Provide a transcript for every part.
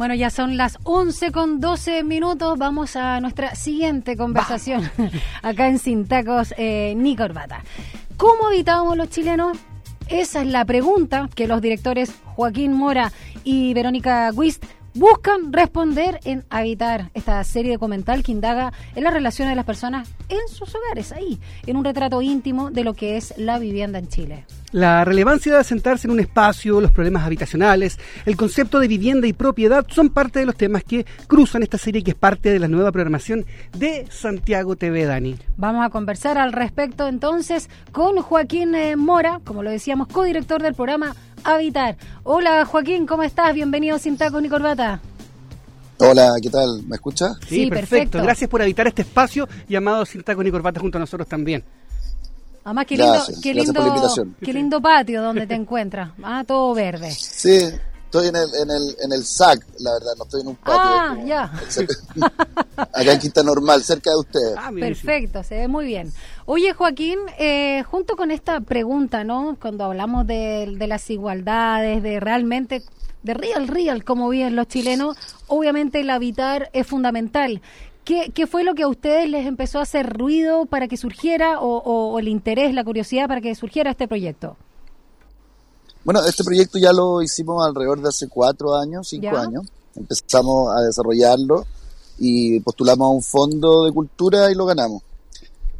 Bueno, ya son las 11 con 12 minutos. Vamos a nuestra siguiente conversación acá en Sin Tacos, eh, ni corbata. ¿Cómo habitábamos los chilenos? Esa es la pregunta que los directores Joaquín Mora y Verónica Guist buscan responder en Habitar, esta serie documental que indaga en las relaciones de las personas en sus hogares, ahí, en un retrato íntimo de lo que es la vivienda en Chile. La relevancia de asentarse en un espacio, los problemas habitacionales, el concepto de vivienda y propiedad son parte de los temas que cruzan esta serie que es parte de la nueva programación de Santiago TV, Dani. Vamos a conversar al respecto entonces con Joaquín eh, Mora, como lo decíamos, codirector del programa Habitar. Hola Joaquín, ¿cómo estás? Bienvenido sin taco ni corbata. Hola, ¿qué tal? ¿Me escucha? Sí, perfecto. Gracias por habitar este espacio llamado Sin Taco ni Corbata junto a nosotros también. Además, qué lindo, qué lindo, qué lindo patio donde te encuentras. Ah, todo verde. Sí, estoy en el, en el, en el SAC, la verdad, no estoy en un patio. Ah, ya. Acá en Quinta Normal, cerca de ustedes. Ah, Perfecto, se ve muy bien. Oye, Joaquín, eh, junto con esta pregunta, ¿no? Cuando hablamos de, de las igualdades, de realmente de real, real, como viven los chilenos, obviamente el habitar es fundamental. ¿Qué, ¿Qué, fue lo que a ustedes les empezó a hacer ruido para que surgiera o, el interés, la curiosidad para que surgiera este proyecto? Bueno, este proyecto ya lo hicimos alrededor de hace cuatro años, cinco años. Empezamos a desarrollarlo y postulamos a un fondo de cultura y lo ganamos.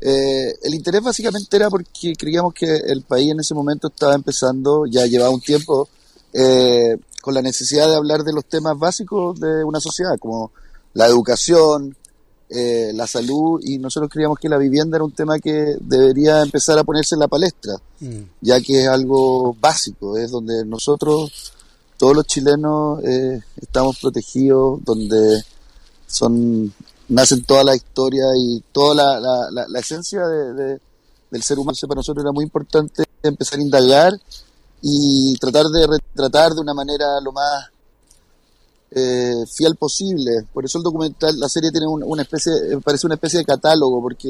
Eh, el interés básicamente era porque creíamos que el país en ese momento estaba empezando, ya llevaba un tiempo, eh, con la necesidad de hablar de los temas básicos de una sociedad, como la educación, eh, la salud, y nosotros creíamos que la vivienda era un tema que debería empezar a ponerse en la palestra, mm. ya que es algo básico, es donde nosotros, todos los chilenos, eh, estamos protegidos, donde son nacen toda la historia y toda la, la, la, esencia de, del ser humano. Para nosotros era muy importante empezar a indagar y tratar de retratar de una manera lo más eh, fiel posible. Por eso el documental, la serie tiene una especie, parece una especie de catálogo, porque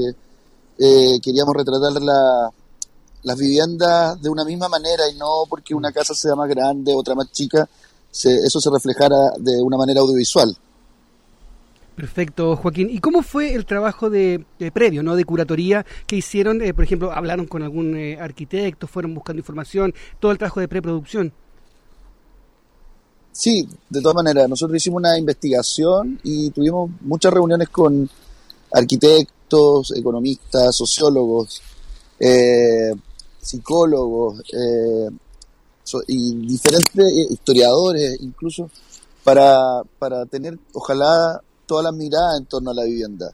eh, queríamos retratar la, las viviendas de una misma manera y no porque una casa sea más grande, otra más chica, eso se reflejara de una manera audiovisual. Perfecto, Joaquín. ¿Y cómo fue el trabajo de, previo, no, de curatoría que hicieron? Eh, por ejemplo, hablaron con algún eh, arquitecto, fueron buscando información, todo el trabajo de preproducción. Sí, de todas maneras. Nosotros hicimos una investigación y tuvimos muchas reuniones con arquitectos, economistas, sociólogos, eh, psicólogos y diferentes historiadores, incluso para, para tener, ojalá, toda la mirada en torno a la vivienda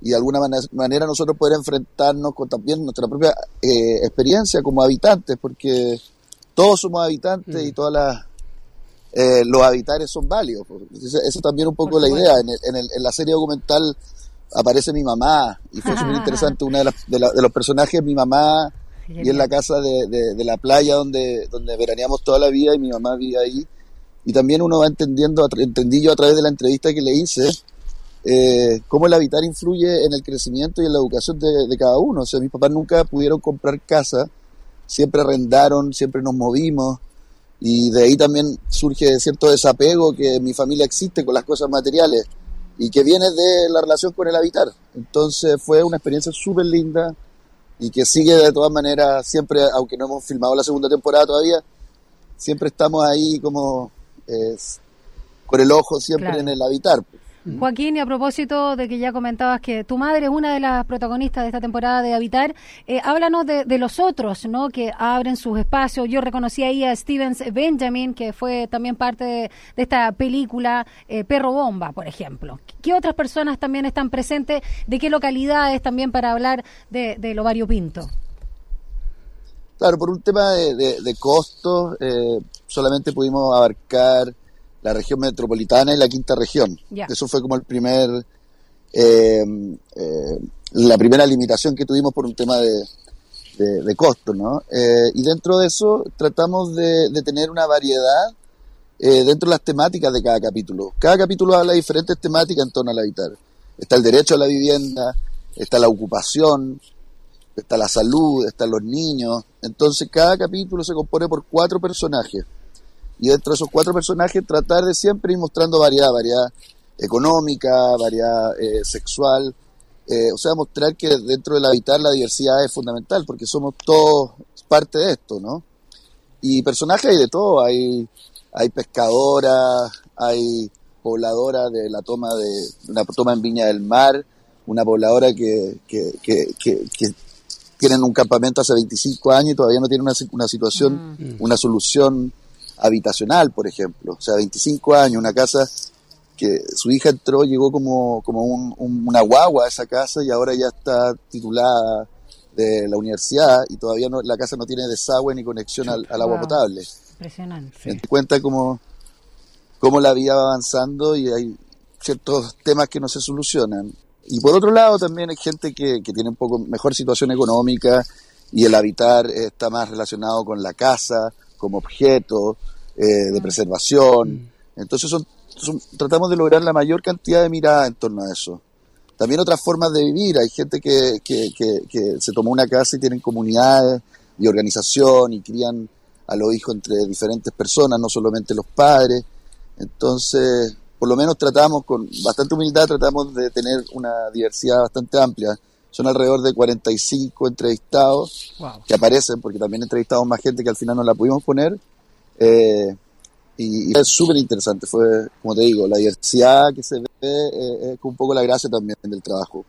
y de alguna manera nosotros poder enfrentarnos con también nuestra propia eh, experiencia como habitantes, porque todos somos habitantes y mm. todas las eh, los habitares son válidos. Esa es también un poco la idea. En, en, la serie documental aparece mi mamá y fue súper interesante. Una de, de, los personajes, mi mamá, y en la casa de, de, la playa donde, donde veraneamos toda la vida y mi mamá vive ahí y también uno va entendiendo, entendí yo a través de la entrevista que le hice, eh, cómo el habitar influye en el crecimiento y en la educación de, cada uno. O sea, mis papás nunca pudieron comprar casa, siempre arrendaron, siempre nos movimos, y de ahí también surge cierto desapego que mi familia existe con las cosas materiales y que viene de la relación con el habitar. Entonces fue una experiencia súper linda y que sigue de todas maneras siempre, aunque no hemos filmado la segunda temporada todavía, siempre estamos ahí como es con el ojo siempre en el habitar. Joaquín, y a propósito de que ya comentabas que tu madre es una de las protagonistas de esta temporada de Habitar, eh, háblanos de, los otros, ¿no? Que abren sus espacios. Yo reconocí ahí a Stevens Benjamin, que fue también parte de, esta película eh, Perro Bomba, por ejemplo. ¿Qué otras personas también están presentes? ¿De qué localidades también para hablar de, de lo variopinto? Claro, por un tema de, costos, eh, solamente pudimos abarcar la región metropolitana y la quinta región. Eso fue como el primer, eh, eh, la primera limitación que tuvimos por un tema de, de, costos, ¿no? y dentro de eso tratamos de, tener una variedad dentro de las temáticas de cada capítulo. Cada capítulo habla de diferentes temáticas en torno al habitar. Está el derecho a la vivienda, está la ocupación, está la salud, están los niños. Entonces cada capítulo se compone por cuatro personajes y dentro de esos cuatro personajes tratar de siempre ir mostrando variedad, variedad económica, variedad eh, sexual, eh, o sea, mostrar que dentro del habitar la diversidad es fundamental, porque somos todos parte de esto, ¿no? Y personajes hay de todo, hay, hay pescadoras, hay pobladoras de la toma de una toma en Viña del Mar, una pobladora que, que, que, que, tienen un campamento hace 25 años y todavía no tienen una, una situación, mm. una solución habitacional, por ejemplo. O sea, 25 años, una casa que su hija entró, llegó como, como un, una guagua a esa casa y ahora ya está titulada de la universidad y todavía no, la casa no tiene desagüe ni conexión al, agua potable. Impresionante. Me cuenta cómo, cómo la vida va avanzando y hay ciertos temas que no se solucionan. Y por otro lado también hay gente que, que tiene un poco mejor situación económica y el habitar está más relacionado con la casa como objeto eh, de mm. preservación. Mm. Entonces son, tratamos de lograr la mayor cantidad de miradas en torno a eso. También otras formas de vivir. Hay gente que, que, que, se tomó una casa y tienen comunidades y organización y crían a los hijos entre diferentes personas, no solamente los padres. Entonces, por lo menos tratamos con bastante humildad, tratamos de tener una diversidad bastante amplia. Son alrededor de 45 entrevistados que aparecen, porque también entrevistamos más gente que al final no la pudimos poner. Eh, y, es súper interesante. Fue, como te digo, la diversidad que se ve eh, es un poco la gracia también del trabajo.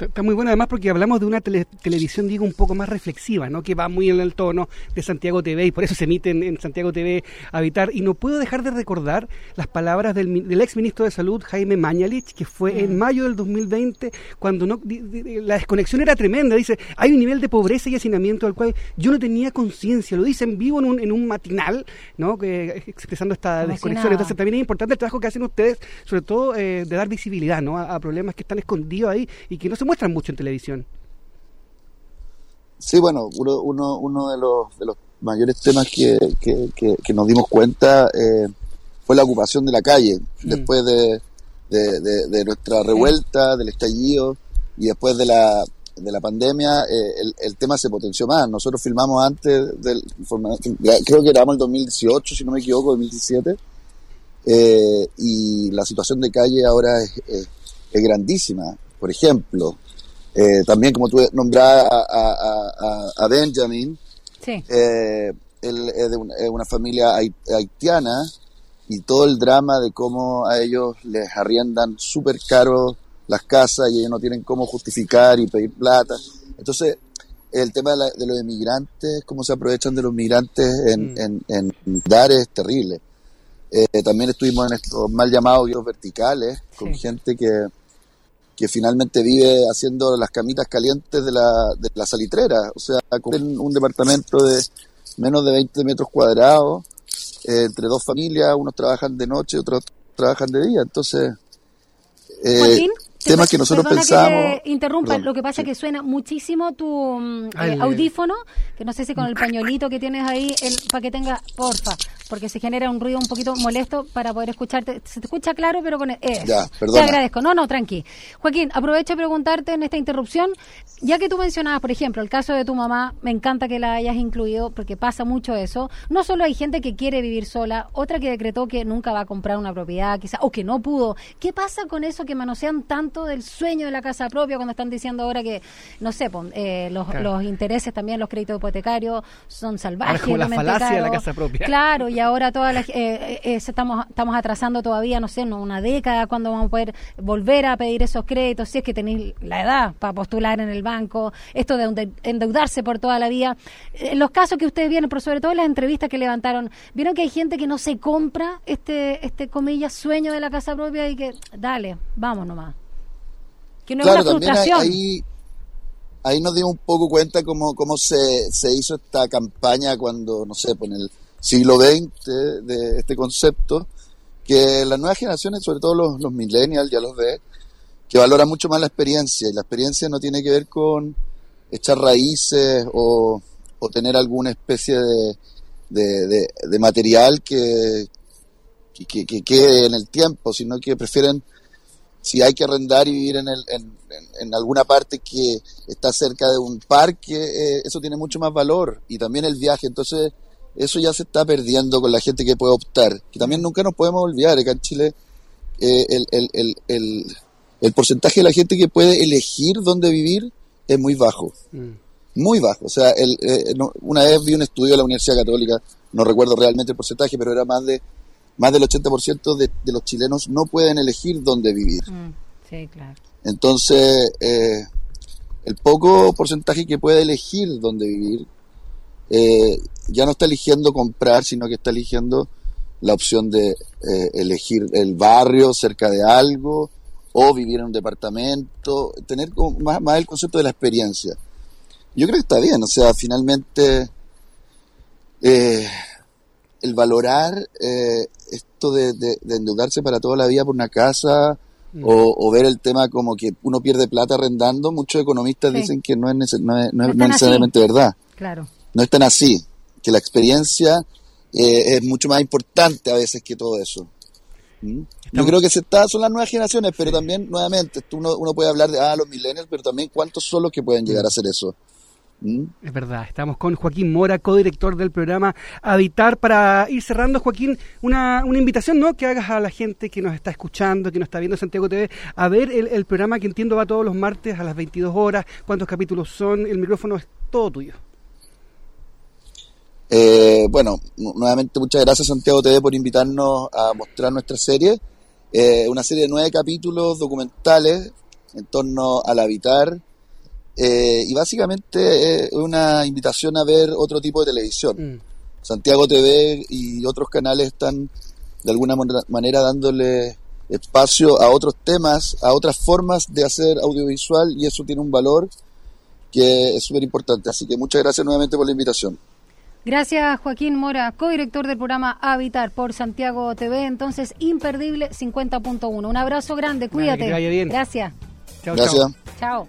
Está muy bueno además porque hablamos de una televisión, digo, un poco más reflexiva, ¿no? Que va muy en el tono de Santiago TV y por eso se emite en, Santiago TV Habitar. Y no puedo dejar de recordar las palabras del, del ex ministro de Salud, Jaime Mañalich, que fue en mm. mayo del 2020, cuando no, la desconexión era tremenda. Dice, hay un nivel de pobreza y hacinamiento al cual yo no tenía conciencia. Lo dice en vivo en un, en un matinal, ¿no? Que, expresando esta desconexión. Entonces también es importante el trabajo que hacen ustedes, sobre todo eh, de dar visibilidad, ¿no? A, a problemas que están escondidos ahí y que no se muestran mucho en televisión. Sí, bueno, uno, uno, uno de, los, de los mayores temas que, que, nos dimos cuenta eh, fue la ocupación de la calle, mm. después de, de, nuestra revuelta, del estallido y después de la, de la pandemia, eh, el, el, tema se potenció más. Nosotros filmamos antes, del, creo que éramos el 2018, si no me equivoco, 2017, eh, y la situación de calle ahora es, es grandísima. Por ejemplo, eh, también como tú nombrabas a, Benjamin, eh, él es de una, familia haitiana y todo el drama de cómo a ellos les arriendan súper caro las casas y ellos no tienen cómo justificar y pedir plata. Entonces, el tema de, los inmigrantes, cómo se aprovechan de los migrantes en, mm. dar es terrible. Eh, también estuvimos en estos mal llamados guíos verticales, con gente que, que finalmente vive haciendo las camitas calientes de la, de la salitrera. O sea, en un departamento de menos de 20 metros cuadrados, eh, entre dos familias, unos trabajan de noche, otros trabajan de día. Entonces, eh, temas que nosotros pensamos. Que interrumpa, lo que pasa es que suena muchísimo tu mm, eh, audífono, que no sé si con el pañuelito que tienes ahí, el, para que tenga, porfa, porque se genera un ruido un poquito molesto para poder escucharte. Se te escucha claro, pero con eso. Ya, Te agradezco. No, no, tranqui. Joaquín, aprovecho a preguntarte en esta interrupción, ya que tú mencionabas, por ejemplo, el caso de tu mamá, me encanta que la hayas incluido, porque pasa mucho eso. No solo hay gente que quiere vivir sola, otra que decretó que nunca va a comprar una propiedad, quizá, o que no pudo. ¿Qué pasa con eso que manosean tanto? Del sueño de la casa propia cuando están diciendo ahora que, no sé, eh, los, los, intereses también, los créditos hipotecarios son salvajes. Como la falacia de la casa propia. Claro, y ahora todas las, eh, eh, estamos, estamos atrasando todavía, no sé, una década cuando vamos a poder volver a pedir esos créditos, si es que tenéis la edad para postular en el banco, esto de endeudarse por toda la vida. los casos que ustedes vieron, pero sobre todo en las entrevistas que levantaron, vieron que hay gente que no se compra este, este comillas, sueño de la casa propia y que, dale, vamos nomás claro, también Ahí, ahí nos dimos un poco cuenta cómo, cómo se, se hizo esta campaña cuando, no sé, pues en el siglo XX de este concepto, que las nuevas generaciones, sobre todo los, los millennials, ya los ve, que valoran mucho más la experiencia, y la experiencia no tiene que ver con echar raíces o, o tener alguna especie de, de, de, material que, que, que, quede en el tiempo, sino que prefieren si hay que arrendar y vivir en, el, en, en, alguna parte que está cerca de un parque, eh, eso tiene mucho más valor y también el viaje. Entonces, eso ya se está perdiendo con la gente que puede optar. Que también nunca nos podemos olvidar, acá en Chile eh, el, el, el, porcentaje de la gente que puede elegir dónde vivir es muy bajo. Mm. Muy bajo. O sea, el, eh, no- una vez vi un estudio de la Universidad Católica, no recuerdo realmente el porcentaje, pero era más de más del 80% de, de los chilenos no pueden elegir dónde vivir. Mm, sí, claro. Entonces, eh, el poco porcentaje que puede elegir dónde vivir, eh, ya no está eligiendo comprar, sino que está eligiendo la opción de eh, elegir el barrio cerca de algo o vivir en un departamento, tener como más, más el concepto de la experiencia. Yo creo que está bien, o sea, finalmente eh, el valorar eh, esto de, de- de endeudarse para toda la vida por una casa o, o ver el tema como que uno pierde plata arrendando, muchos economistas Sí. dicen que no es, no es, no es- no necesariamente verdad, Claro. no es tan así, que la experiencia eh, es mucho más importante a veces que todo eso. ¿Mm? Yo creo que se está, son las nuevas generaciones, pero también, nuevamente, tú- uno, uno puede hablar de ah, los millennials, pero también cuántos son los que pueden llegar a hacer eso. ¿Mm? Es verdad, estamos con Joaquín Mora, codirector del programa Habitar. Para ir cerrando, Joaquín, una, una invitación ¿no? que hagas a la gente que nos está escuchando, que nos está viendo en Santiago TV, a ver el, el programa que entiendo va todos los martes a las 22 horas. ¿Cuántos capítulos son? El micrófono es todo tuyo. Eh, bueno, nu- nuevamente muchas gracias Santiago TV por invitarnos a mostrar nuestra serie. Eh, una serie de nueve capítulos documentales en torno al habitar. Eh, y básicamente es una invitación a ver otro tipo de televisión. Mm. Santiago TV y otros canales están de alguna manera- dándole espacio a otros temas, a otras formas de hacer audiovisual y eso tiene un valor que es súper importante. Así que muchas gracias nuevamente por la invitación. Gracias, Joaquín Mora, codirector del programa Habitar por Santiago TV. Entonces, imperdible 50.1. Un abrazo grande, Vale, que cuídate. te vaya bien. Gracias. Chao, Gracias. chao. Chao.